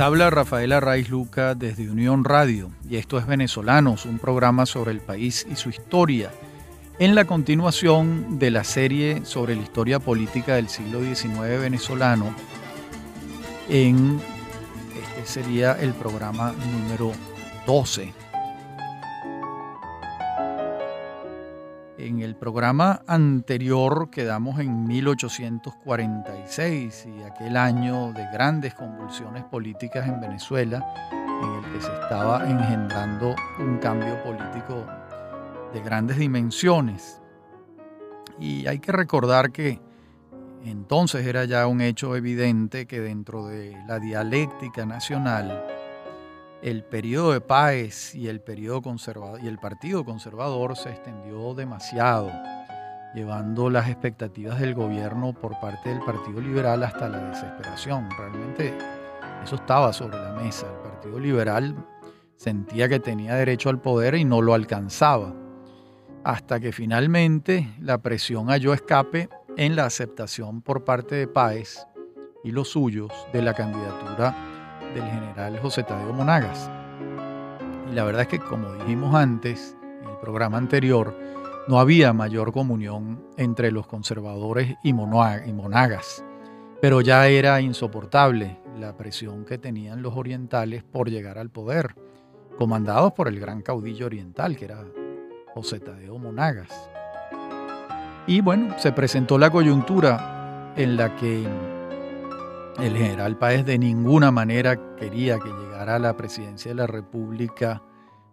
Habla Rafaela Raiz Luca desde Unión Radio y esto es Venezolanos, un programa sobre el país y su historia. En la continuación de la serie sobre la historia política del siglo XIX venezolano, en este sería el programa número 12. En el programa anterior quedamos en 1846 y aquel año de grandes convulsiones políticas en Venezuela, en el que se estaba engendrando un cambio político de grandes dimensiones. Y hay que recordar que entonces era ya un hecho evidente que dentro de la dialéctica nacional, el periodo de Páez y el, periodo conservador, y el Partido Conservador se extendió demasiado, llevando las expectativas del gobierno por parte del Partido Liberal hasta la desesperación. Realmente eso estaba sobre la mesa. El Partido Liberal sentía que tenía derecho al poder y no lo alcanzaba, hasta que finalmente la presión halló escape en la aceptación por parte de Páez y los suyos de la candidatura del general José Tadeo Monagas. Y la verdad es que, como dijimos antes, en el programa anterior, no había mayor comunión entre los conservadores y, Monagas, pero ya era insoportable la presión que tenían los orientales por llegar al poder, comandados por el gran caudillo oriental, que era José Tadeo Monagas. Y bueno, se presentó la coyuntura en la que el general Páez de ninguna manera quería que llegara a la presidencia de la República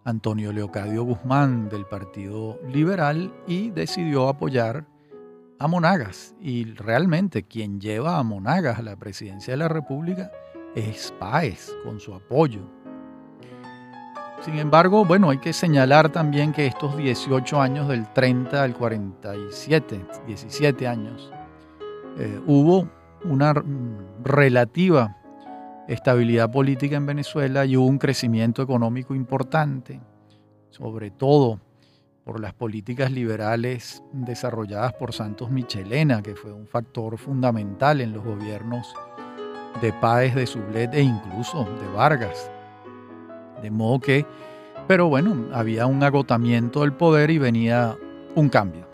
Antonio Leocadio Guzmán del Partido Liberal y decidió apoyar a Monagas. Y realmente quien lleva a Monagas a la presidencia de la República es Páez, con su apoyo. Sin embargo, bueno, hay que señalar también que estos 18 años del 30 al 47, 17 años, eh, hubo una relativa estabilidad política en Venezuela y hubo un crecimiento económico importante, sobre todo por las políticas liberales desarrolladas por Santos Michelena, que fue un factor fundamental en los gobiernos de Páez, de Sublet e incluso de Vargas. De modo que, pero bueno, había un agotamiento del poder y venía un cambio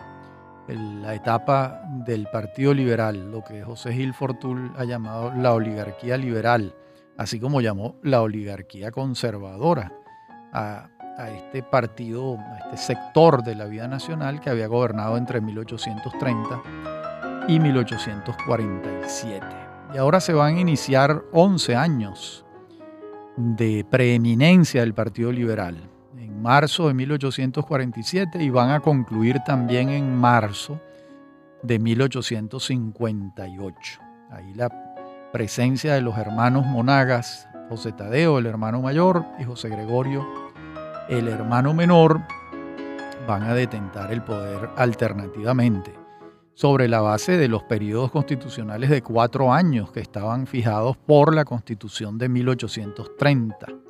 la etapa del Partido Liberal, lo que José Gil Fortul ha llamado la oligarquía liberal, así como llamó la oligarquía conservadora a, este partido, a este sector de la vida nacional que había gobernado entre 1830 y 1847. Y ahora se van a iniciar 11 años de preeminencia del Partido Liberal marzo de 1847 y van a concluir también en marzo de 1858. Ahí la presencia de los hermanos Monagas, José Tadeo, el hermano mayor, y José Gregorio, el hermano menor, van a detentar el poder alternativamente, sobre la base de los periodos constitucionales de cuatro años que estaban fijados por la Constitución de 1830.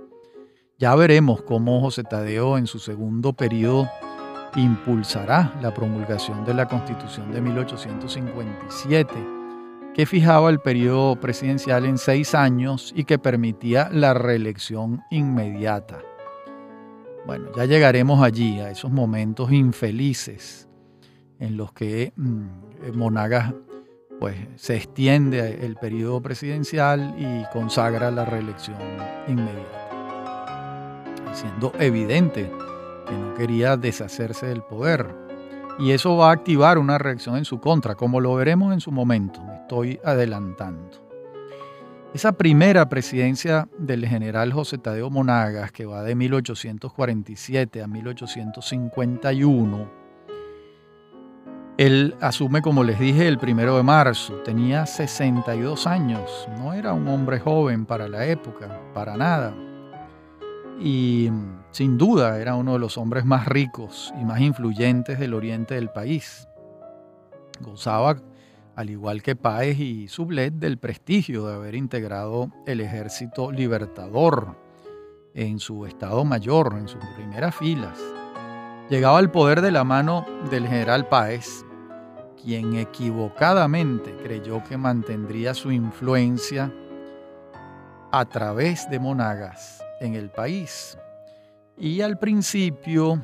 Ya veremos cómo José Tadeo en su segundo periodo impulsará la promulgación de la Constitución de 1857, que fijaba el periodo presidencial en seis años y que permitía la reelección inmediata. Bueno, ya llegaremos allí, a esos momentos infelices en los que mm, Monagas pues, se extiende el periodo presidencial y consagra la reelección inmediata siendo evidente que no quería deshacerse del poder. Y eso va a activar una reacción en su contra, como lo veremos en su momento, me estoy adelantando. Esa primera presidencia del general José Tadeo Monagas, que va de 1847 a 1851, él asume, como les dije, el primero de marzo. Tenía 62 años. No era un hombre joven para la época, para nada y sin duda era uno de los hombres más ricos y más influyentes del oriente del país. Gozaba, al igual que Páez y Sublet, del prestigio de haber integrado el ejército libertador en su estado mayor, en sus primeras filas. Llegaba al poder de la mano del general Páez, quien equivocadamente creyó que mantendría su influencia a través de Monagas en el país. Y al principio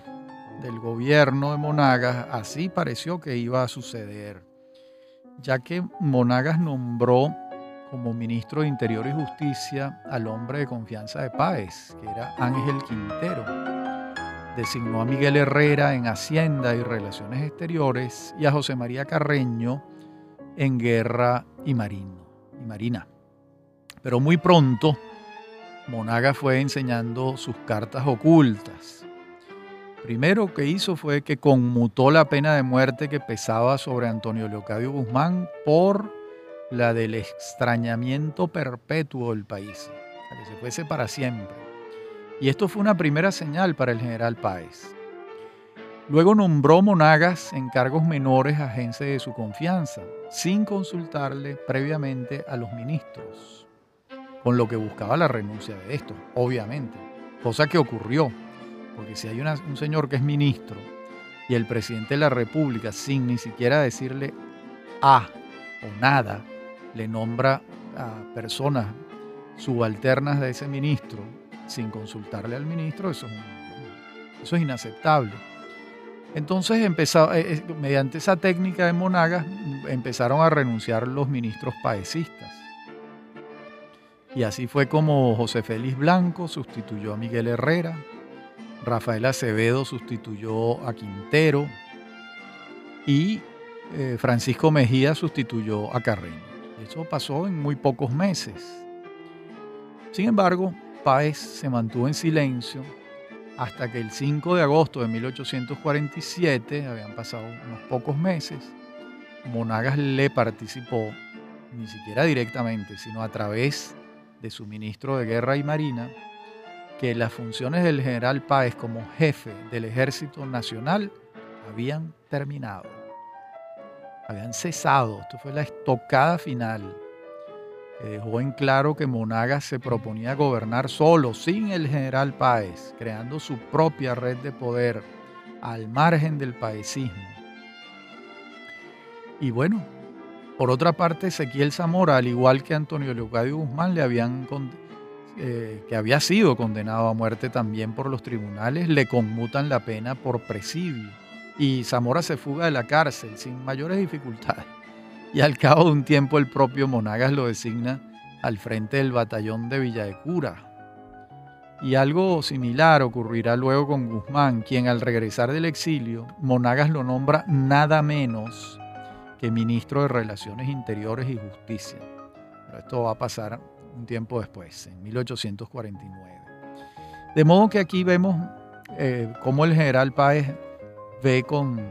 del gobierno de Monagas así pareció que iba a suceder, ya que Monagas nombró como ministro de Interior y Justicia al hombre de confianza de Páez, que era Ángel Quintero. Designó a Miguel Herrera en Hacienda y Relaciones Exteriores y a José María Carreño en Guerra y, Marino, y Marina. Pero muy pronto, Monagas fue enseñando sus cartas ocultas. Primero que hizo fue que conmutó la pena de muerte que pesaba sobre Antonio Leocadio Guzmán por la del extrañamiento perpetuo del país, a que se fuese para siempre. Y esto fue una primera señal para el general Páez. Luego nombró Monagas en cargos menores a gente de su confianza, sin consultarle previamente a los ministros, con lo que buscaba la renuncia de estos, obviamente, cosa que ocurrió, porque si hay un señor que es ministro y el presidente de la República, sin ni siquiera decirle a o nada, le nombra a personas subalternas de ese ministro sin consultarle al ministro, eso es, es inaceptable. Entonces, empezó, eh, eh, mediante esa técnica de Monagas, empezaron a renunciar los ministros paesistas. Y así fue como José Félix Blanco sustituyó a Miguel Herrera, Rafael Acevedo sustituyó a Quintero y eh, Francisco Mejía sustituyó a Carreño. Eso pasó en muy pocos meses. Sin embargo, Páez se mantuvo en silencio hasta que el 5 de agosto de 1847, habían pasado unos pocos meses, Monagas le participó, ni siquiera directamente, sino a través de su ministro de Guerra y Marina, que las funciones del general Páez como jefe del Ejército Nacional habían terminado habían cesado. Esto fue la estocada final. dejó en claro que Monagas se proponía gobernar solo, sin el general Páez, creando su propia red de poder al margen del paesismo. Y bueno, por otra parte, Ezequiel Zamora, al igual que Antonio Leocadio Guzmán, le habían eh, que había sido condenado a muerte también por los tribunales, le conmutan la pena por presidio y Zamora se fuga de la cárcel sin mayores dificultades. Y al cabo de un tiempo el propio Monagas lo designa al frente del batallón de Villa de Cura. Y algo similar ocurrirá luego con Guzmán, quien al regresar del exilio, Monagas lo nombra nada menos que ministro de Relaciones Interiores y Justicia. Pero esto va a pasar un tiempo después, en 1849. De modo que aquí vemos eh, cómo el general Páez ve con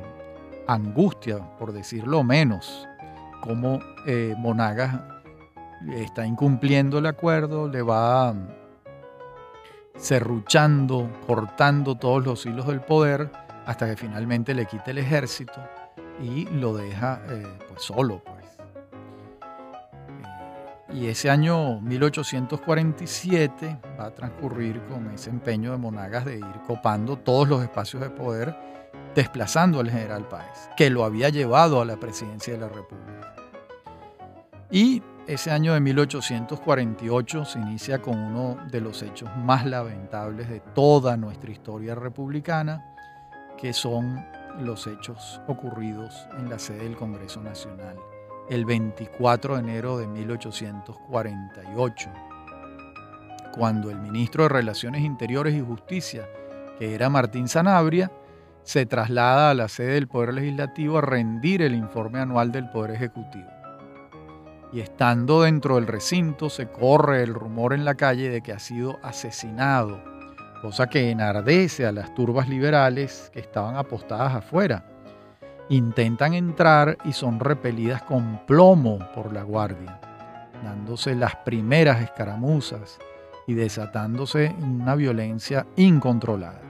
angustia, por decirlo menos, cómo eh, Monagas está incumpliendo el acuerdo, le va serruchando, cortando todos los hilos del poder, hasta que finalmente le quita el ejército y lo deja eh, pues solo. Pues. Eh, y ese año 1847 va a transcurrir con ese empeño de Monagas de ir copando todos los espacios de poder desplazando al general Páez, que lo había llevado a la presidencia de la República. Y ese año de 1848 se inicia con uno de los hechos más lamentables de toda nuestra historia republicana, que son los hechos ocurridos en la sede del Congreso Nacional el 24 de enero de 1848, cuando el ministro de Relaciones Interiores y Justicia, que era Martín Sanabria, se traslada a la sede del Poder Legislativo a rendir el informe anual del Poder Ejecutivo. Y estando dentro del recinto se corre el rumor en la calle de que ha sido asesinado, cosa que enardece a las turbas liberales que estaban apostadas afuera. Intentan entrar y son repelidas con plomo por la guardia, dándose las primeras escaramuzas y desatándose una violencia incontrolada.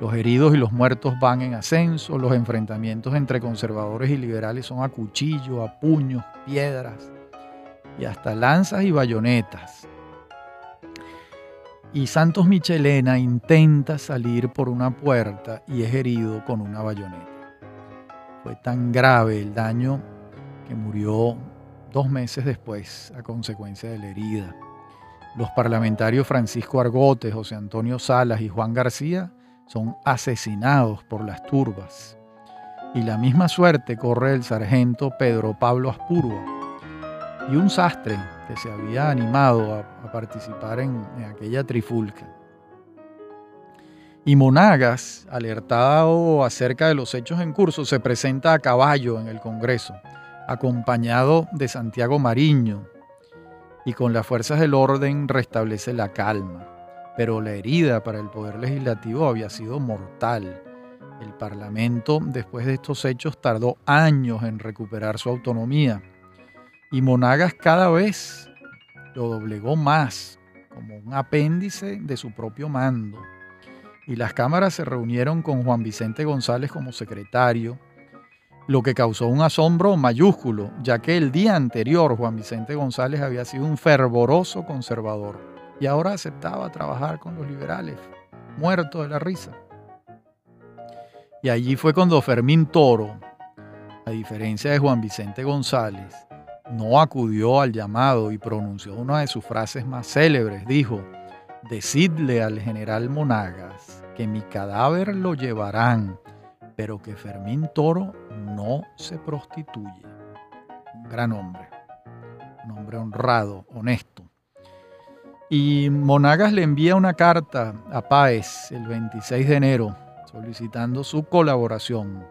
Los heridos y los muertos van en ascenso, los enfrentamientos entre conservadores y liberales son a cuchillo, a puños, piedras y hasta lanzas y bayonetas. Y Santos Michelena intenta salir por una puerta y es herido con una bayoneta. Fue tan grave el daño que murió dos meses después a consecuencia de la herida. Los parlamentarios Francisco Argote, José Antonio Salas y Juan García son asesinados por las turbas. Y la misma suerte corre el sargento Pedro Pablo Aspurua y un sastre que se había animado a, participar en, en aquella trifulca. Y Monagas, alertado acerca de los hechos en curso, se presenta a caballo en el Congreso, acompañado de Santiago Mariño, y con las fuerzas del orden restablece la calma. Pero la herida para el Poder Legislativo había sido mortal. El Parlamento, después de estos hechos, tardó años en recuperar su autonomía. Y Monagas cada vez lo doblegó más, como un apéndice de su propio mando. Y las cámaras se reunieron con Juan Vicente González como secretario, lo que causó un asombro mayúsculo, ya que el día anterior Juan Vicente González había sido un fervoroso conservador y ahora aceptaba trabajar con los liberales, muerto de la risa. Y allí fue cuando Fermín Toro, a diferencia de Juan Vicente González, no acudió al llamado y pronunció una de sus frases más célebres. Dijo, decidle al general Monagas que mi cadáver lo llevarán pero que Fermín Toro no se prostituye. Un gran hombre, un hombre honrado, honesto. Y Monagas le envía una carta a Páez el 26 de enero solicitando su colaboración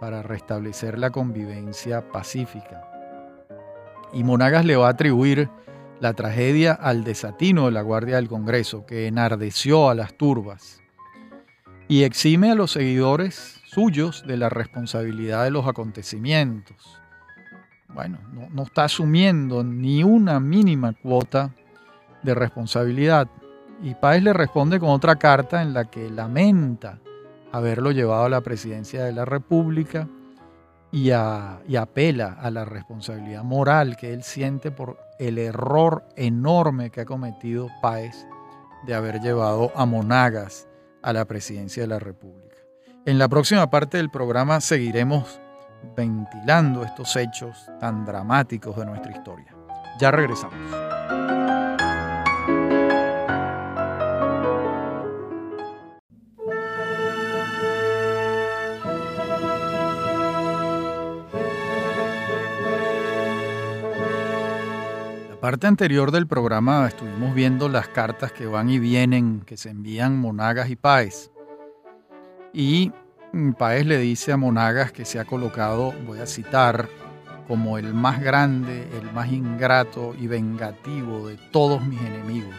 para restablecer la convivencia pacífica. Y Monagas le va a atribuir la tragedia al desatino de la Guardia del Congreso, que enardeció a las turbas, y exime a los seguidores suyos de la responsabilidad de los acontecimientos. Bueno, no, está asumiendo ni una mínima cuota de responsabilidad. Y Páez le responde con otra carta en la que lamenta haberlo llevado a la presidencia de la República y, apela a la responsabilidad moral que él siente por el error enorme que ha cometido Páez de haber llevado a Monagas a la presidencia de la República. En la próxima parte del programa seguiremos ventilando estos hechos tan dramáticos de nuestra historia. Ya regresamos. Parte anterior del programa estuvimos viendo las cartas que van y vienen, que se envían Monagas y Páez. Y Paez le dice a Monagas que se ha colocado, voy a citar, como el más grande, el más ingrato y vengativo de todos mis enemigos.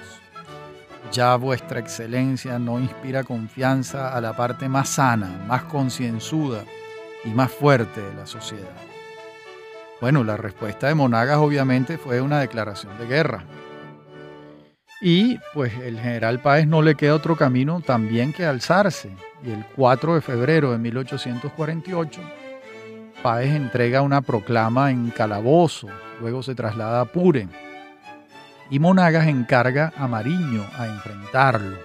Ya vuestra excelencia no inspira confianza a la parte más sana, más concienzuda y más fuerte de la sociedad. Bueno, la respuesta de Monagas obviamente fue una declaración de guerra. Y pues el general Páez no le queda otro camino también que alzarse. Y el 4 de febrero de 1848, Páez entrega una proclama en Calabozo, luego se traslada a Pure. Y Monagas encarga a Mariño a enfrentarlo.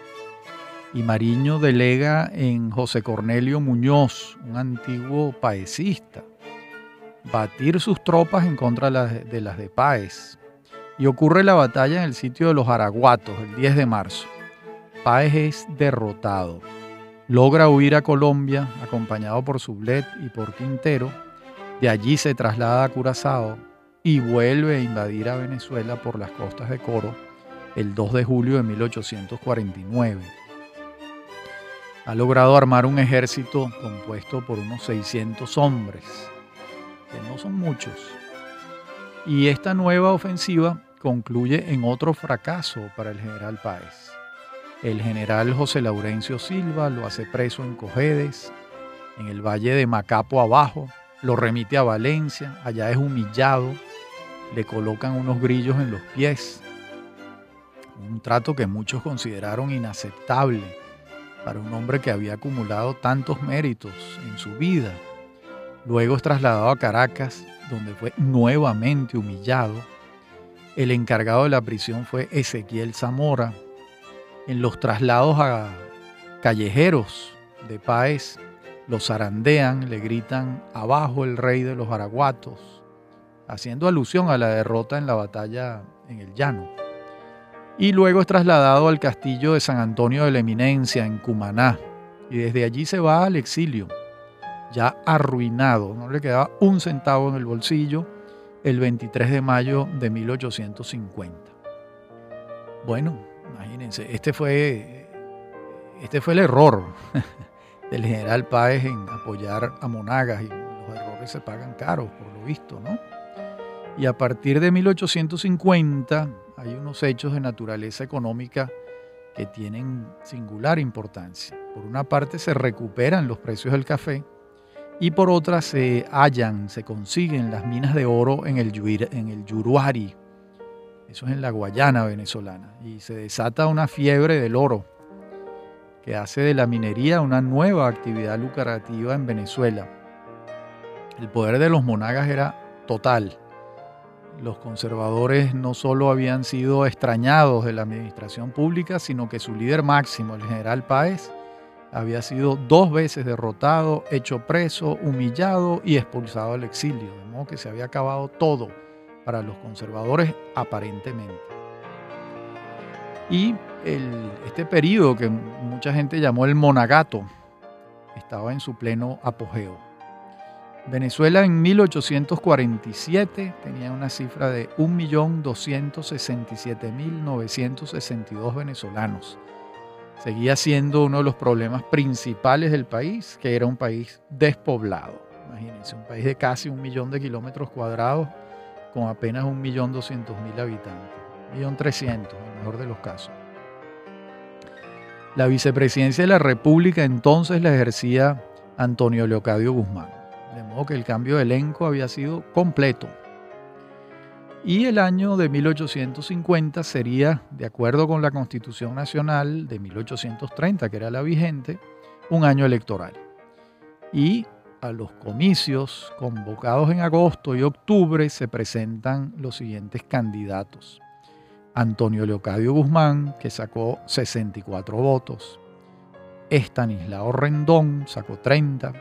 Y Mariño delega en José Cornelio Muñoz, un antiguo paecista, batir sus tropas en contra de las de Páez y ocurre la batalla en el sitio de los Araguatos el 10 de marzo. Páez es derrotado. Logra huir a Colombia acompañado por Sublet y por Quintero. De allí se traslada a Curazao y vuelve a invadir a Venezuela por las costas de Coro el 2 de julio de 1849. Ha logrado armar un ejército compuesto por unos 600 hombres, no son muchos. Y esta nueva ofensiva concluye en otro fracaso para el general Páez. El general José Laurencio Silva lo hace preso en Cojedes, en el valle de Macapo abajo, lo remite a Valencia, allá es humillado, le colocan unos grillos en los pies, un trato que muchos consideraron inaceptable para un hombre que había acumulado tantos méritos en su vida. Luego es trasladado a Caracas, donde fue nuevamente humillado el encargado de la prisión fue Ezequiel Zamora. En los traslados a callejeros de Páez, los zarandean, le gritan abajo el rey de los araguatos, haciendo alusión a la derrota en la batalla en el llano. y luego es trasladado al castillo de San Antonio de la Eminencia en Cumaná y desde allí se va al exilio, ya arruinado, no le quedaba un centavo en el bolsillo el 23 de mayo de 1850. Bueno, imagínense, este fue, este fue el error del general Páez en apoyar a Monagas y los errores se pagan caros, por lo visto, ¿no? Y a partir de 1850 hay unos hechos de naturaleza económica que tienen singular importancia. Por una parte se recuperan los precios del café y por otra se hallan, se consiguen las minas de oro en el, el Yuruari, eso es en la Guayana venezolana, y se desata una fiebre del oro que hace de la minería una nueva actividad lucrativa en Venezuela. El poder de los monagas era total. Los conservadores no solo habían sido extrañados de la administración pública, sino que su líder máximo, el general Páez, había sido dos veces derrotado, hecho preso, humillado y expulsado al exilio, de modo que se había acabado todo para los conservadores aparentemente. Y este periodo que mucha gente llamó el monagato estaba en su pleno apogeo. Venezuela en 1847 tenía una cifra de 1.267.962 venezolanos. Seguía siendo uno de los problemas principales del país, que era un país despoblado. Imagínense, un país de casi un millón de kilómetros cuadrados con apenas un millón doscientos mil habitantes. Millón trescientos, en el mejor de los casos. La vicepresidencia de la República entonces la ejercía Antonio Leocadio Guzmán. De modo que el cambio de elenco había sido completo. Y el año de 1850 sería, de acuerdo con la Constitución Nacional de 1830, que era la vigente, un año electoral. Y a los comicios convocados en agosto y octubre se presentan los siguientes candidatos. Antonio Leocadio Guzmán, que sacó 64 votos. Estanislao Rendón sacó 30.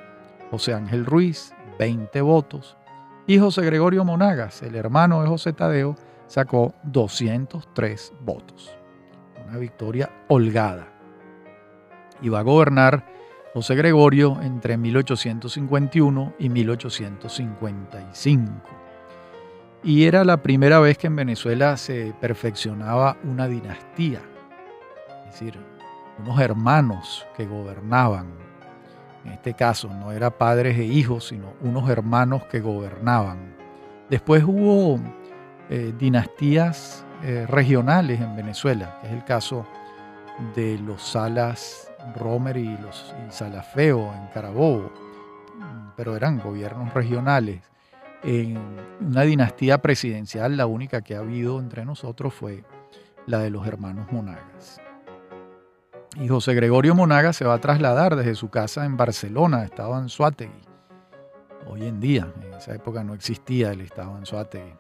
José Ángel Ruiz, 20 votos. Y José Gregorio Monagas, el hermano de José Tadeo, sacó 203 votos. Una victoria holgada. Iba a gobernar José Gregorio entre 1851 y 1855 y era la primera vez que en Venezuela se perfeccionaba una dinastía, es decir, unos hermanos que gobernaban. En este caso no era padres e hijos, sino unos hermanos que gobernaban. Después hubo eh, dinastías eh, regionales en Venezuela, que es el caso de los Salas Romer y los y Salafeo en Carabobo, pero eran gobiernos regionales en una dinastía presidencial, la única que ha habido entre nosotros fue la de los hermanos Monagas. Y José Gregorio Monagas se va a trasladar desde su casa en Barcelona, estado en Suátegui. Hoy en día, en esa época no existía el estado en Suátegui.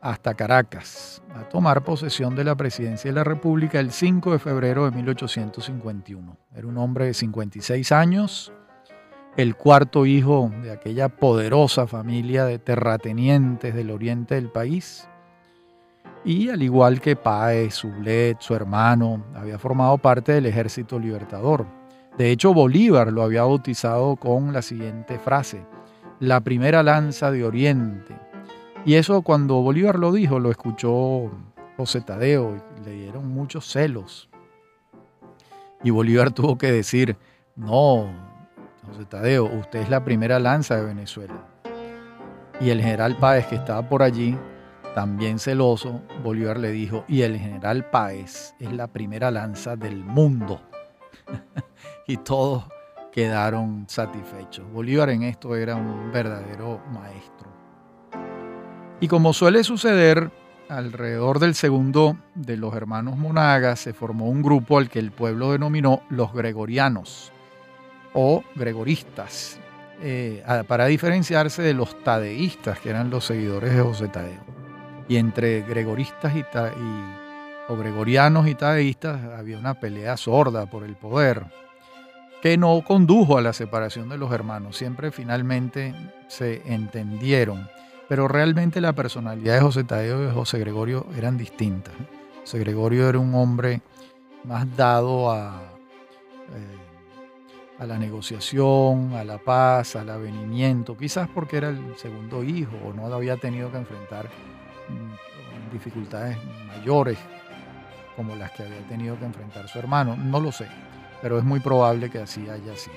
Hasta Caracas, a tomar posesión de la presidencia de la República el 5 de febrero de 1851. Era un hombre de 56 años, el cuarto hijo de aquella poderosa familia de terratenientes del oriente del país. Y al igual que Páez, Sublet, su hermano, había formado parte del ejército libertador. De hecho, Bolívar lo había bautizado con la siguiente frase, la primera lanza de Oriente. Y eso cuando Bolívar lo dijo, lo escuchó José Tadeo y le dieron muchos celos. Y Bolívar tuvo que decir, no, José Tadeo, usted es la primera lanza de Venezuela. Y el general Páez, que estaba por allí, también celoso, Bolívar le dijo, y el general Páez es la primera lanza del mundo. y todos quedaron satisfechos. Bolívar en esto era un verdadero maestro. Y como suele suceder, alrededor del segundo de los hermanos Monagas se formó un grupo al que el pueblo denominó los Gregorianos o gregoristas, eh, para diferenciarse de los tadeístas, que eran los seguidores de José Tadeo. Y entre gregoristas y, o gregorianos y tadeístas había una pelea sorda por el poder, que no condujo a la separación de los hermanos. Siempre finalmente se entendieron, pero realmente la personalidad de José Tadeo y de José Gregorio eran distintas. José Gregorio era un hombre más dado a, eh, a la negociación, a la paz, al avenimiento, quizás porque era el segundo hijo o no había tenido que enfrentar dificultades mayores como las que había tenido que enfrentar su hermano, no lo sé, pero es muy probable que así haya sido.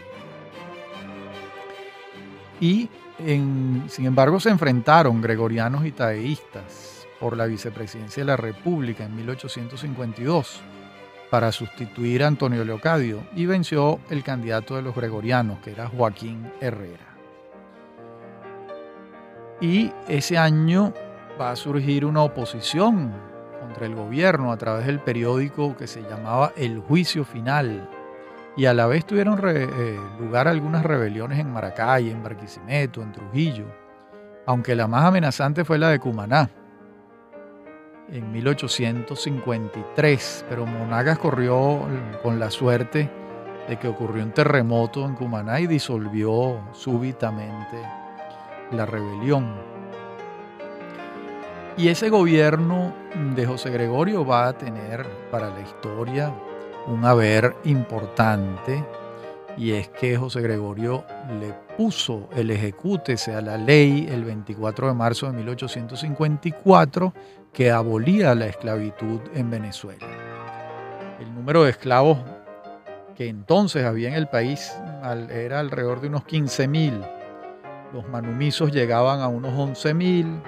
Y sin embargo se enfrentaron gregorianos y taeístas por la vicepresidencia de la República en 1852 para sustituir a Antonio Leocadio y venció el candidato de los gregorianos, que era Joaquín Herrera. Y ese año va a surgir una oposición contra el gobierno a través del periódico que se llamaba El Juicio Final. Y a la vez tuvieron eh, lugar algunas rebeliones en Maracay, en Barquisimeto, en Trujillo, aunque la más amenazante fue la de Cumaná, en 1853, pero Monagas corrió con la suerte de que ocurrió un terremoto en Cumaná y disolvió súbitamente la rebelión. Y ese gobierno de José Gregorio va a tener para la historia un haber importante y es que José Gregorio le puso el ejecútese a la ley el 24 de marzo de 1854 que abolía la esclavitud en Venezuela. El número de esclavos que entonces había en el país era alrededor de unos 15.000. Los manumisos llegaban a unos 11.000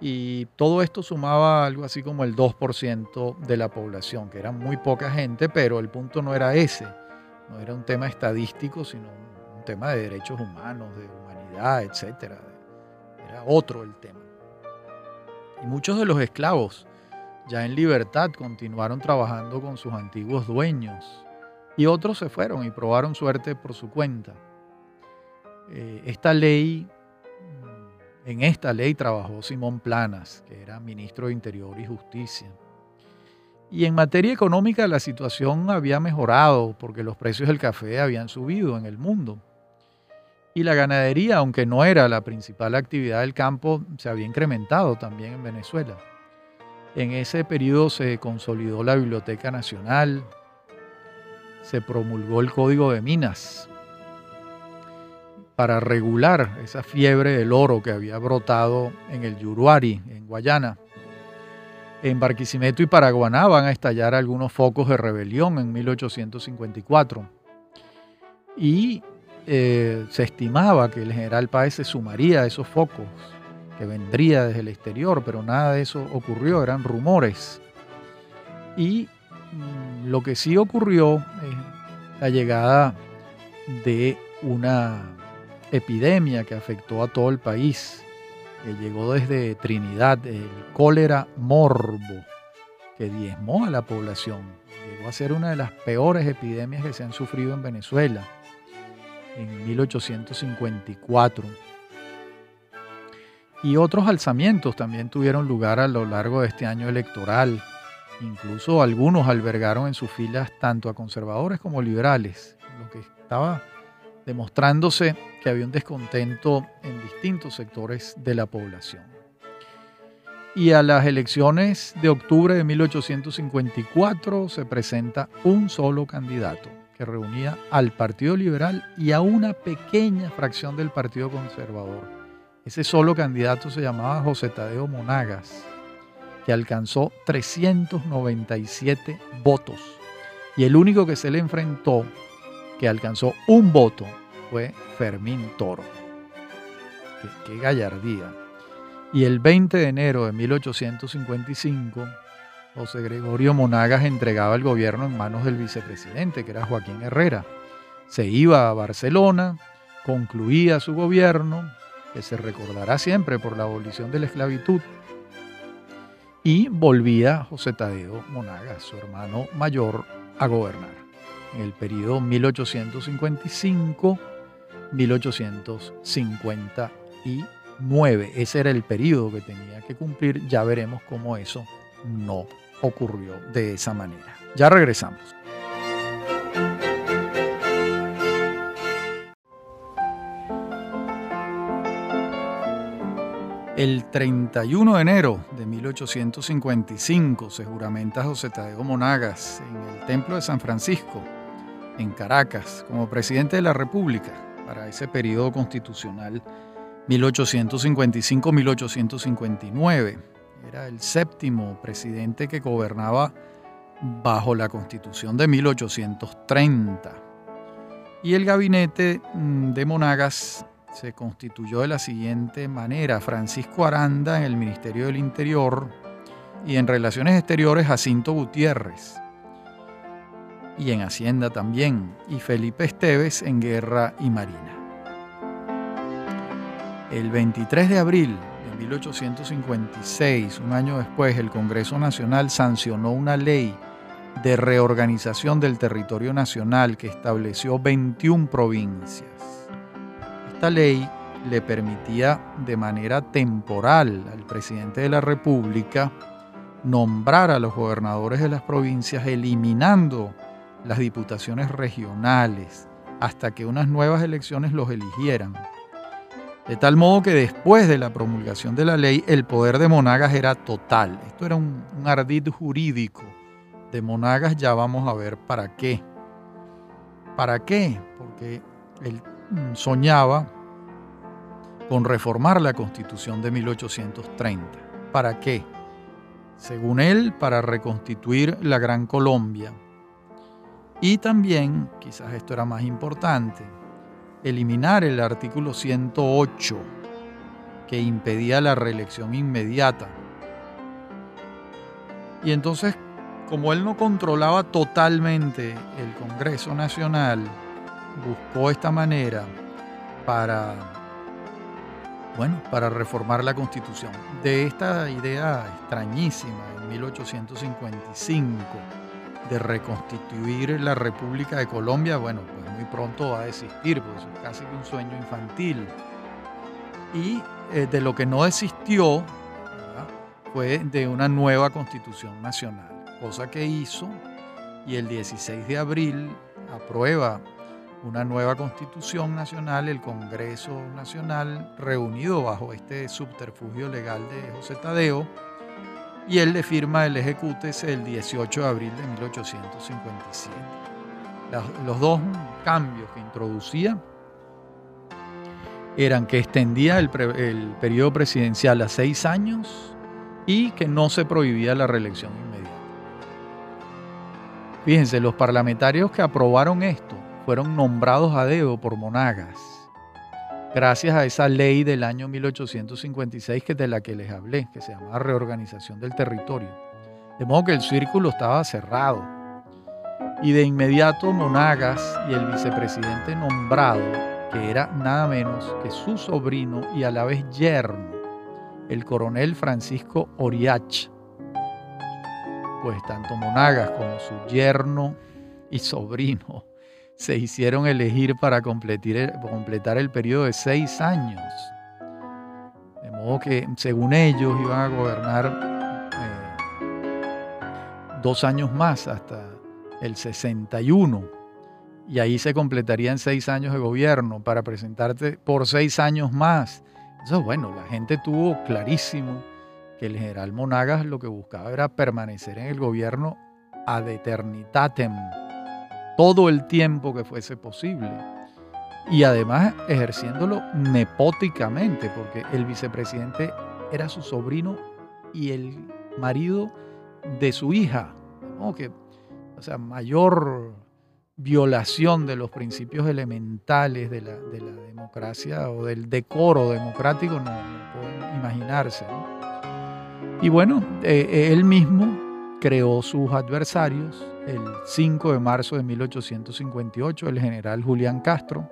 y todo esto sumaba algo así como el 2% de la población, que era muy poca gente, pero el punto no era ese, no era un tema estadístico, sino un tema de derechos humanos, de humanidad, etc. Era otro el tema. Y muchos de los esclavos, ya en libertad, continuaron trabajando con sus antiguos dueños, y otros se fueron y probaron suerte por su cuenta. Eh, esta ley en esta ley trabajó Simón Planas, que era ministro de Interior y Justicia. Y en materia económica la situación había mejorado porque los precios del café habían subido en el mundo. Y la ganadería, aunque no era la principal actividad del campo, se había incrementado también en Venezuela. En ese periodo se consolidó la Biblioteca Nacional, se promulgó el Código de Minas, para regular esa fiebre del oro que había brotado en el Yuruari, en Guayana. En Barquisimeto y Paraguaná van a estallar algunos focos de rebelión en 1854. Y eh, se estimaba que el general Páez se sumaría a esos focos, que vendría desde el exterior, pero nada de eso ocurrió, eran rumores. Y mm, lo que sí ocurrió es la llegada de una epidemia que afectó a todo el país, que llegó desde Trinidad, el cólera morbo, que diezmó a la población. Llegó a ser una de las peores epidemias que se han sufrido en Venezuela en 1854. Y otros alzamientos también tuvieron lugar a lo largo de este año electoral. Incluso algunos albergaron en sus filas tanto a conservadores como liberales, lo que estaba demostrándose que había un descontento en distintos sectores de la población. Y a las elecciones de octubre de 1854 se presenta un solo candidato que reunía al Partido Liberal y a una pequeña fracción del Partido Conservador. Ese solo candidato se llamaba José Tadeo Monagas, que alcanzó 397 votos. Y el único que se le enfrentó que alcanzó un voto fue Fermín Toro. Qué, gallardía. Y el 20 de enero de 1855, José Gregorio Monagas entregaba el gobierno en manos del vicepresidente, que era Joaquín Herrera. Se iba a Barcelona, concluía su gobierno, que se recordará siempre por la abolición de la esclavitud, y volvía José Tadeo Monagas, su hermano mayor, a gobernar el periodo 1855-1859. Ese era el periodo que tenía que cumplir. Ya veremos cómo eso no ocurrió de esa manera. Ya regresamos. El 31 de enero de 1855 se juramenta José Tadeo Monagas en el Templo de San Francisco, en Caracas, como presidente de la República para ese periodo constitucional 1855-1859. Era el séptimo presidente que gobernaba bajo la constitución de 1830. Y el gabinete mm, de Monagas se constituyó de la siguiente manera. Francisco Aranda en el Ministerio del Interior y en Relaciones Exteriores Jacinto Gutiérrez. Y en Hacienda también. Y Felipe Esteves en Guerra y Marina. El 23 de abril de 1856, un año después, el Congreso Nacional sancionó una ley de reorganización del territorio nacional que estableció 21 provincias. Esta ley le permitía de manera temporal al presidente de la República nombrar a los gobernadores de las provincias eliminando las diputaciones regionales hasta que unas nuevas elecciones los eligieran. De tal modo que después de la promulgación de la ley el poder de Monagas era total. Esto era un, ardid jurídico de Monagas, ya vamos a ver para qué. ¿Para qué? Porque él Mm, soñaba con reformar la constitución de 1830. ¿Para qué? Según él, para reconstituir la Gran Colombia. Y también, quizás esto era más importante, eliminar el artículo 108 que impedía la reelección inmediata. Y entonces, como él no controlaba totalmente el Congreso Nacional, buscó esta manera para, bueno, para reformar la constitución. De esta idea extrañísima en 1855 de reconstituir la República de Colombia, bueno, pues muy pronto va a desistir, porque es casi un sueño infantil. Y eh, de lo que no desistió fue de una nueva constitución nacional, cosa que hizo y el 16 de abril aprueba una nueva constitución nacional, el Congreso Nacional, reunido bajo este subterfugio legal de José Tadeo, y él le firma el Ejecutes el 18 de abril de 1857. Los dos cambios que introducía eran que extendía el, el periodo presidencial a seis años y que no se prohibía la reelección inmediata. Fíjense, los parlamentarios que aprobaron esto fueron nombrados a dedo por Monagas, gracias a esa ley del año 1856 que de la que les hablé, que se llamaba reorganización del territorio. De modo que el círculo estaba cerrado. Y de inmediato Monagas y el vicepresidente nombrado, que era nada menos que su sobrino y a la vez yerno, el coronel Francisco Oriach, pues tanto Monagas como su yerno y sobrino se hicieron elegir para completar el periodo de seis años. De modo que, según ellos, iban a gobernar eh, dos años más, hasta el 61. Y ahí se completarían seis años de gobierno para presentarte por seis años más. Eso, bueno, la gente tuvo clarísimo que el general Monagas lo que buscaba era permanecer en el gobierno ad eternitatem todo el tiempo que fuese posible. Y además ejerciéndolo nepóticamente, porque el vicepresidente era su sobrino y el marido de su hija. que, o sea, mayor violación de los principios elementales de la, democracia o del decoro democrático no, pueden imaginarse. Y bueno, eh, él mismo creó sus adversarios. El 5 de marzo de 1858, el general Julián Castro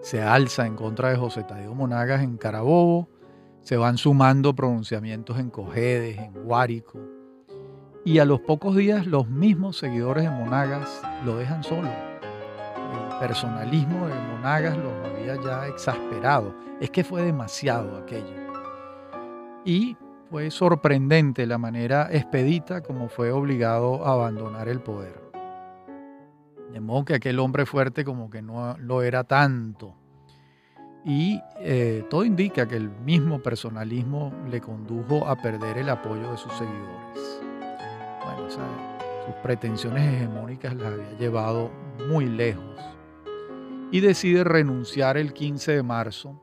se alza en contra de José Tadeo Monagas en Carabobo. Se van sumando pronunciamientos en Cojedes, en Guárico. Y a los pocos días los mismos seguidores de Monagas lo dejan solo. El personalismo de Monagas los había ya exasperado. Es que fue demasiado aquello. Y fue sorprendente la manera expedita como fue obligado a abandonar el poder. De modo que aquel hombre fuerte como que no lo era tanto. y eh, todo indica que el mismo personalismo le condujo a perder el apoyo de sus seguidores. Bueno, o sea, sus pretensiones hegemónicas las había llevado muy lejos y decide renunciar el 15 de marzo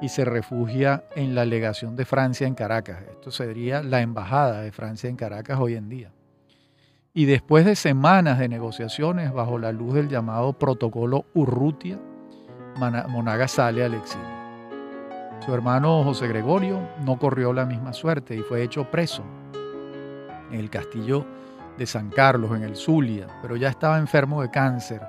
y se refugia en la legación de Francia en Caracas. Esto sería la embajada de Francia en Caracas hoy en día. Y después de semanas de negociaciones bajo la luz del llamado protocolo Urrutia, Monaga sale al exilio. Su hermano José Gregorio no corrió la misma suerte y fue hecho preso en el castillo de San Carlos, en el Zulia, pero ya estaba enfermo de cáncer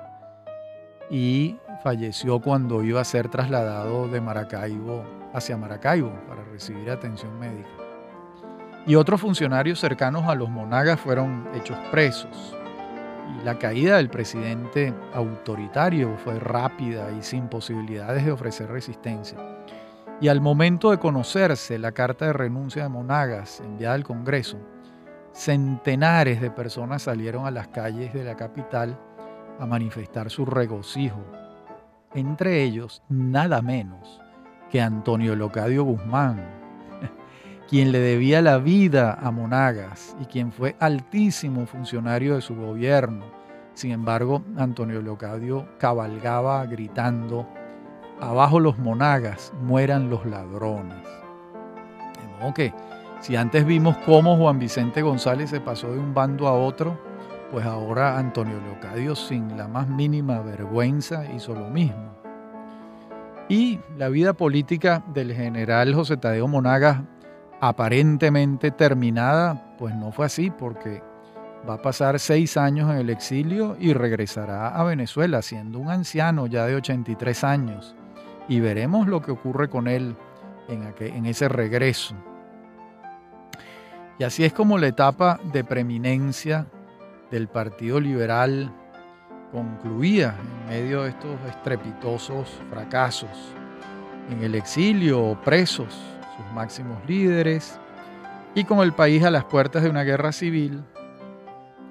y falleció cuando iba a ser trasladado de Maracaibo hacia Maracaibo para recibir atención médica. Y otros funcionarios cercanos a los monagas fueron hechos presos. Y la caída del presidente autoritario fue rápida y sin posibilidades de ofrecer resistencia. Y al momento de conocerse la carta de renuncia de Monagas enviada al Congreso, centenares de personas salieron a las calles de la capital a manifestar su regocijo. Entre ellos, nada menos que Antonio Locadio Guzmán, quien le debía la vida a Monagas y quien fue altísimo funcionario de su gobierno. Sin embargo, Antonio Locadio cabalgaba gritando, abajo los monagas, mueran los ladrones. De modo que si antes vimos cómo Juan Vicente González se pasó de un bando a otro, pues ahora Antonio Leocadio sin la más mínima vergüenza hizo lo mismo. Y la vida política del general José Tadeo Monagas aparentemente terminada, pues no fue así porque va a pasar seis años en el exilio y regresará a Venezuela siendo un anciano ya de 83 años. Y veremos lo que ocurre con él en, en ese regreso. Y así es como la etapa de preeminencia del Partido Liberal concluía en medio de estos estrepitosos fracasos. En el exilio, presos, sus máximos líderes, y con el país a las puertas de una guerra civil,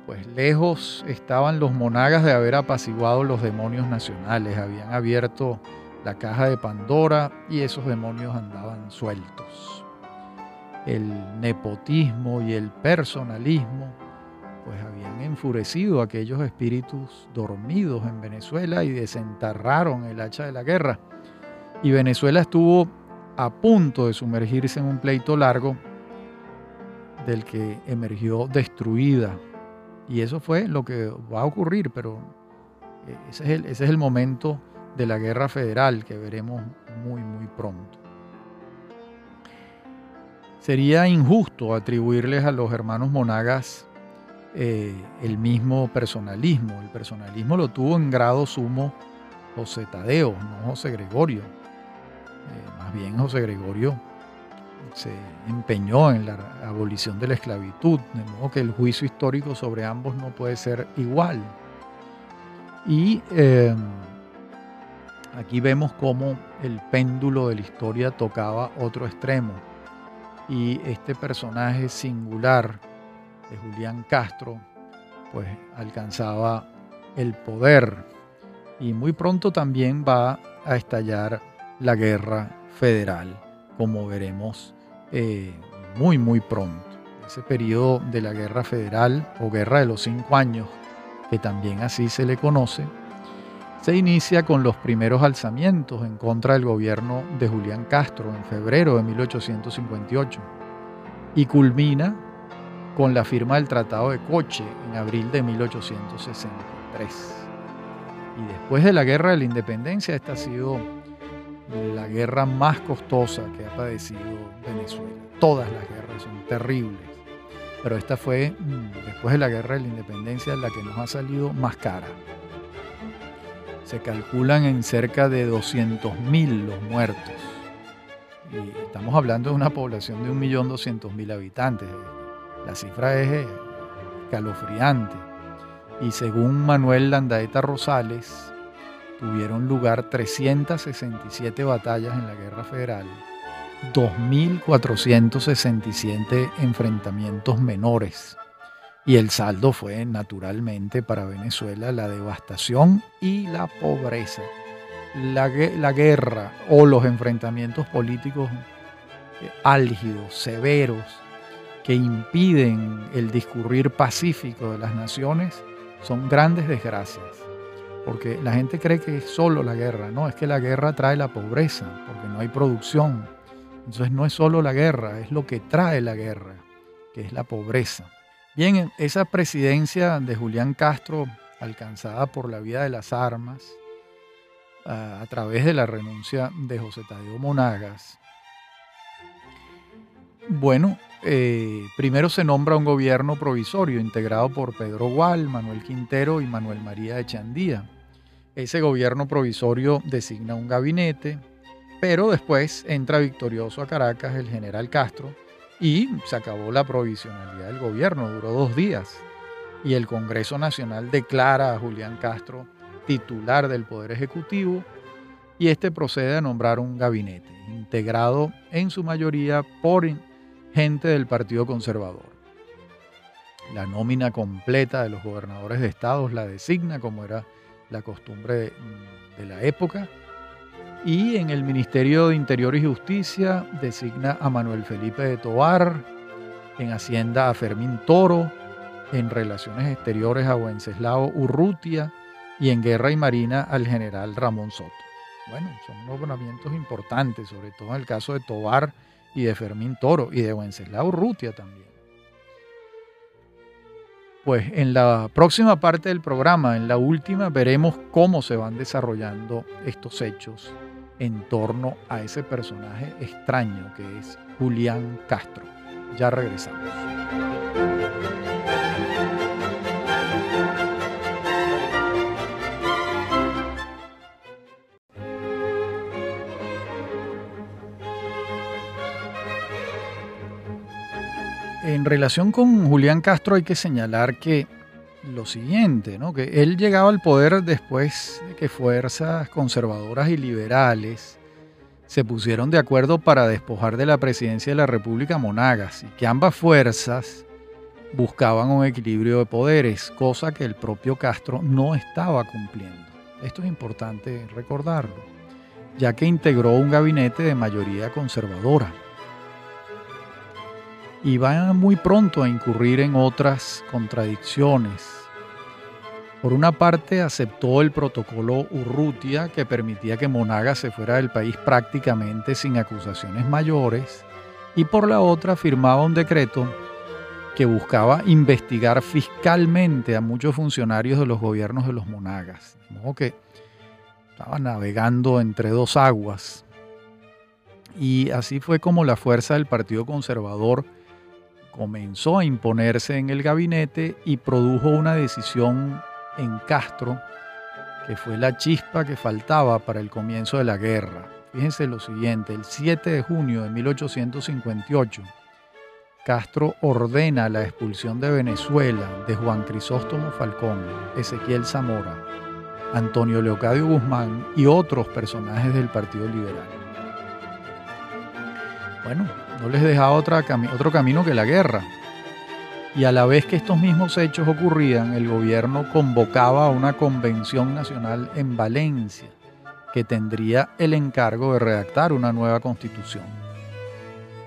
pues lejos estaban los monagas de haber apaciguado los demonios nacionales, habían abierto la caja de Pandora y esos demonios andaban sueltos el nepotismo y el personalismo, pues habían enfurecido aquellos espíritus dormidos en Venezuela y desenterraron el hacha de la guerra. Y Venezuela estuvo a punto de sumergirse en un pleito largo del que emergió destruida. Y eso fue lo que va a ocurrir, pero eh, ese es el, ese es el momento de la guerra federal que veremos muy, muy pronto. Sería injusto atribuirles a los hermanos Monagas eh, el mismo personalismo. El personalismo lo tuvo en grado sumo José Tadeo, no José Gregorio. Eh, más bien José Gregorio se empeñó en la abolición de la esclavitud, de modo que el juicio histórico sobre ambos no puede ser igual. Y eh, aquí vemos cómo el péndulo de la historia tocaba otro extremo y este personaje singular de Julián Castro pues alcanzaba el poder. Y muy pronto también va a estallar la guerra federal como veremos eh, muy muy pronto. Ese periodo de la guerra federal o guerra de los cinco años que también así se le conoce se inicia con los primeros alzamientos en contra del gobierno de Julián Castro en febrero de 1858 y culmina con la firma del Tratado de Coche en abril de 1863. Y después de la Guerra de la Independencia, esta ha sido la guerra más costosa que ha padecido Venezuela. Todas las guerras son terribles, pero esta fue, mm, después de la Guerra de la Independencia, la que nos ha salido más cara. Se calculan en cerca de 200.000 los muertos. Y estamos hablando de una población de 1.200.000 habitantes. La cifra es eh, escalofriante. Y según Manuel Landaeta Rosales, tuvieron lugar 367 batallas en la Guerra Federal, 2.467 enfrentamientos menores y el saldo fue naturalmente para Venezuela la devastación y la pobreza. la, la guerra o los enfrentamientos políticos eh, álgidos, severos, que impiden el discurrir pacífico de las naciones, son grandes desgracias. Porque la gente cree que es solo la guerra, no, es que la guerra trae la pobreza, porque no hay producción. Entonces no es solo la guerra, es lo que trae la guerra, que es la pobreza. Bien, esa presidencia de Julián Castro, alcanzada por la vía de las armas, a, través de la renuncia de José Tadeo Monagas, bueno, eh, primero se nombra un gobierno provisorio integrado por Pedro Gual, Manuel Quintero y Manuel María de Chandía. Ese gobierno provisorio designa un gabinete, pero después entra victorioso a Caracas el general Castro y se acabó la provisionalidad del gobierno, duró dos días. Y el Congreso Nacional declara a Julián Castro titular del Poder Ejecutivo y este procede a nombrar un gabinete, integrado en su mayoría por gente del Partido Conservador. La nómina completa de los gobernadores de estados la designa, como era la costumbre de, la época, y en el Ministerio de Interior y Justicia designa a Manuel Felipe de Tobar, en Hacienda a Fermín Toro, en Relaciones Exteriores a Wenceslao Urrutia y en Guerra y Marina al general Ramón Soto. Bueno, son nombramientos importantes, sobre todo en el caso de Tobar, y de Fermín Toro y de Wenceslao Urrutia también. Pues en la próxima parte del programa, en la última, veremos cómo se van desarrollando estos hechos en torno a ese personaje extraño que es Julián Castro. Ya regresamos. En relación con Julián Castro hay que señalar que lo siguiente, ¿no? que él llegaba al poder después de que fuerzas conservadoras y liberales se pusieron de acuerdo para despojar de la presidencia de la República Monagas y que ambas fuerzas buscaban un equilibrio de poderes, cosa que el propio Castro no estaba cumpliendo. Esto es importante recordarlo, ya que integró un gabinete de mayoría conservadora y va muy pronto a incurrir en otras contradicciones. Por una parte, aceptó el protocolo Urrutia que permitía que Monaga se fuera del país prácticamente sin acusaciones mayores, y por la otra firmaba un decreto que buscaba investigar fiscalmente a muchos funcionarios de los gobiernos de los monagas. De que estaba navegando entre dos aguas. Y así fue como la fuerza del Partido Conservador comenzó a imponerse en el gabinete y produjo una decisión en Castro que fue la chispa que faltaba para el comienzo de la guerra. Fíjense lo siguiente, el 7 de junio de 1858, Castro ordena la expulsión de Venezuela de Juan Crisóstomo Falcón, Ezequiel Zamora, Antonio Leocadio Guzmán y otros personajes del Partido Liberal. Bueno, no les dejaba otra otro camino que la guerra. Y a la vez que estos mismos hechos ocurrían, el gobierno convocaba a una convención nacional en Valencia, que tendría el encargo de redactar una nueva constitución.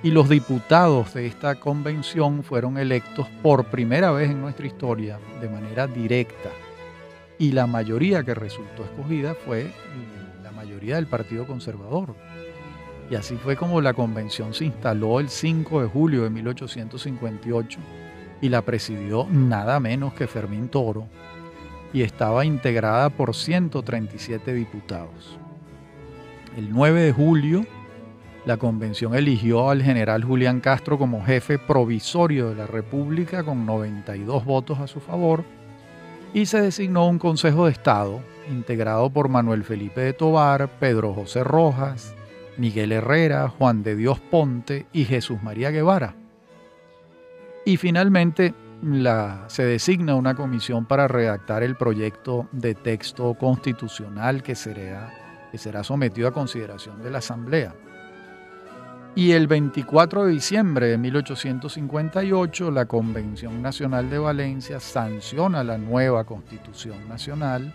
Y los diputados de esta convención fueron electos por primera vez en nuestra historia de manera directa. Y la mayoría que resultó escogida fue la mayoría del Partido Conservador, y así fue como la convención se instaló el 5 de julio de 1858 y la presidió nada menos que Fermín Toro y estaba integrada por 137 diputados. El 9 de julio, la convención eligió al general Julián Castro como jefe provisorio de la República con 92 votos a su favor y se designó un Consejo de Estado integrado por Manuel Felipe de Tobar, Pedro José Rojas, Miguel Herrera, Juan de Dios Ponte y Jesús María Guevara. Y finalmente se designa una comisión para redactar el proyecto de texto constitucional que será, que será sometido a consideración de la Asamblea. Y el 24 de diciembre de 1858, la Convención Nacional de Valencia sanciona la nueva Constitución Nacional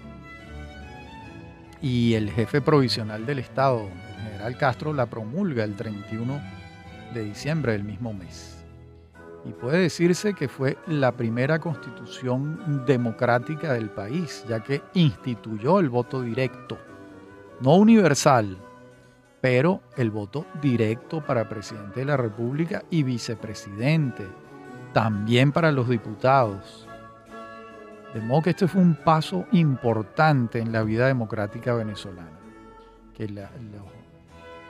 y el jefe provisional del Estado, Castro, la promulga el 31 de diciembre del mismo mes. Y puede decirse que fue la primera constitución democrática del país, ya que instituyó el voto directo, no universal, pero el voto directo para presidente de la República y vicepresidente, también para los diputados. De modo que este fue un paso importante en la vida democrática venezolana, que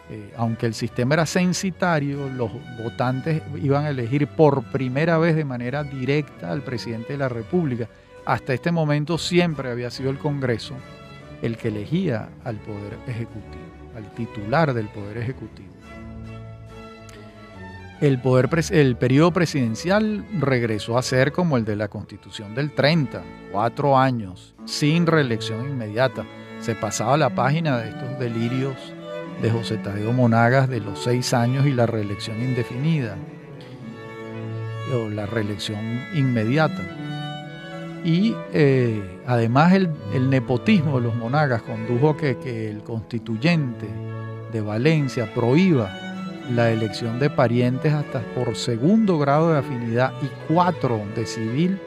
eh, aunque el sistema era censitario, los votantes iban a elegir por primera vez de manera directa al presidente de la República. Hasta este momento siempre había sido el Congreso el que elegía al Poder Ejecutivo, al titular del Poder Ejecutivo. El, poder, el periodo presidencial regresó a ser como el de la Constitución del 30, cuatro años, sin reelección inmediata. Se pasaba la página de estos delirios de José Tadeo Monagas de los seis años y la reelección indefinida, o la reelección inmediata. Y eh, además el, nepotismo de los Monagas condujo a que, que el constituyente de Valencia prohíba la elección de parientes hasta por segundo grado de afinidad y cuatro de civil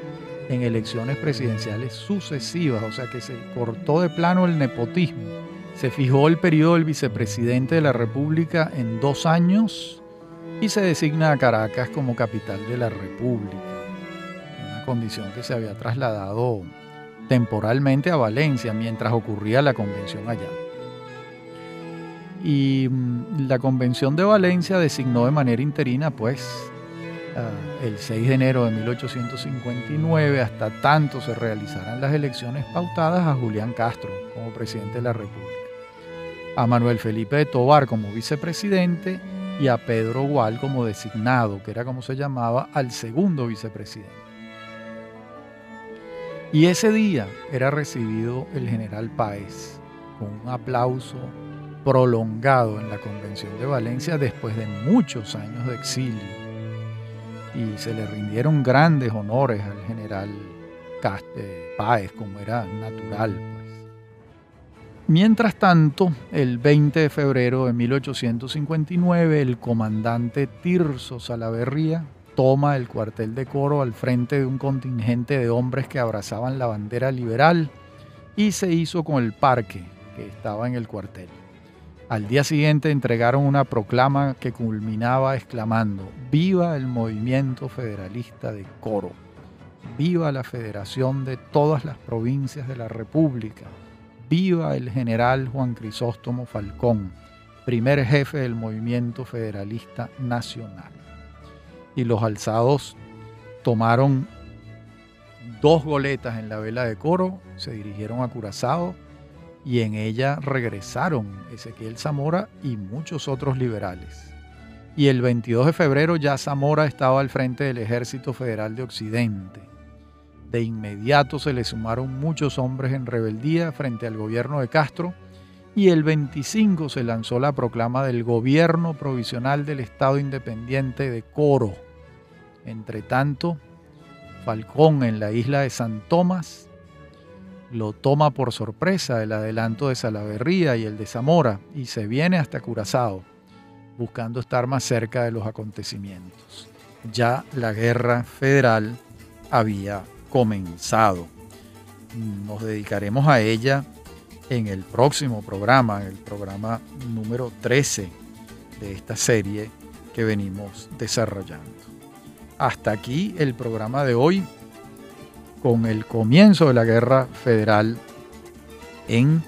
en elecciones presidenciales sucesivas, o sea que se cortó de plano el nepotismo. Se fijó el periodo del vicepresidente de la República en dos años y se designa a Caracas como capital de la República, una condición que se había trasladado temporalmente a Valencia mientras ocurría la convención allá. Y mm, la Convención de Valencia designó de manera interina, pues, el 6 de enero de 1859, hasta tanto se realizaran las elecciones pautadas, a Julián Castro como presidente de la República, a Manuel Felipe de Tobar como vicepresidente y a Pedro Gual como designado, que era como se llamaba, al segundo vicepresidente. Y ese día era recibido el general Páez con un aplauso prolongado en la Convención de Valencia después de muchos años de exilio. Y se le rindieron grandes honores al general Páez, como era natural. Mientras tanto, el 20 de febrero de 1859, el comandante Tirso Salaverría toma el cuartel de coro al frente de un contingente de hombres que abrazaban la bandera liberal y se hizo con el parque que estaba en el cuartel. Al día siguiente entregaron una proclama que culminaba exclamando, viva el movimiento federalista de Coro, viva la federación de todas las provincias de la República, viva el general Juan Crisóstomo Falcón, primer jefe del movimiento federalista nacional. Y los alzados tomaron dos goletas en la vela de Coro, se dirigieron a Curazao, y en ella regresaron Ezequiel Zamora y muchos otros liberales. Y el 22 de febrero ya Zamora estaba al frente del Ejército Federal de Occidente. De inmediato se le sumaron muchos hombres en rebeldía frente al gobierno de Castro y el 25 se lanzó la proclama del gobierno provisional del Estado Independiente de Coro. Entre tanto, Falcón en la isla de San Tomás lo toma por sorpresa el adelanto de Salaverría y el de Zamora y se viene hasta Curazao, buscando estar más cerca de los acontecimientos. Ya la guerra federal había comenzado. Nos dedicaremos a ella en el próximo programa, el programa número 13 de esta serie que venimos desarrollando. Hasta aquí el programa de hoy con el comienzo de la guerra federal en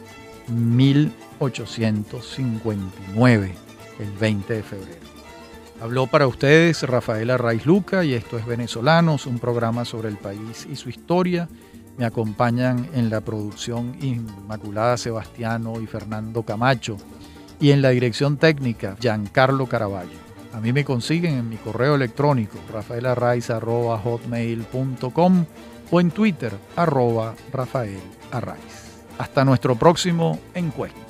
1859, el 20 de febrero. Habló para ustedes Rafael Arraiz Luca y esto es Venezolanos, un programa sobre el país y su historia. Me acompañan en la producción Inmaculada Sebastiano y Fernando Camacho y en la dirección técnica Giancarlo Caraballo. A mí me consiguen en mi correo electrónico rafaelarraiz.hotmail.com o en Twitter, arroba Rafael Arraiz. Hasta nuestro próximo encuentro.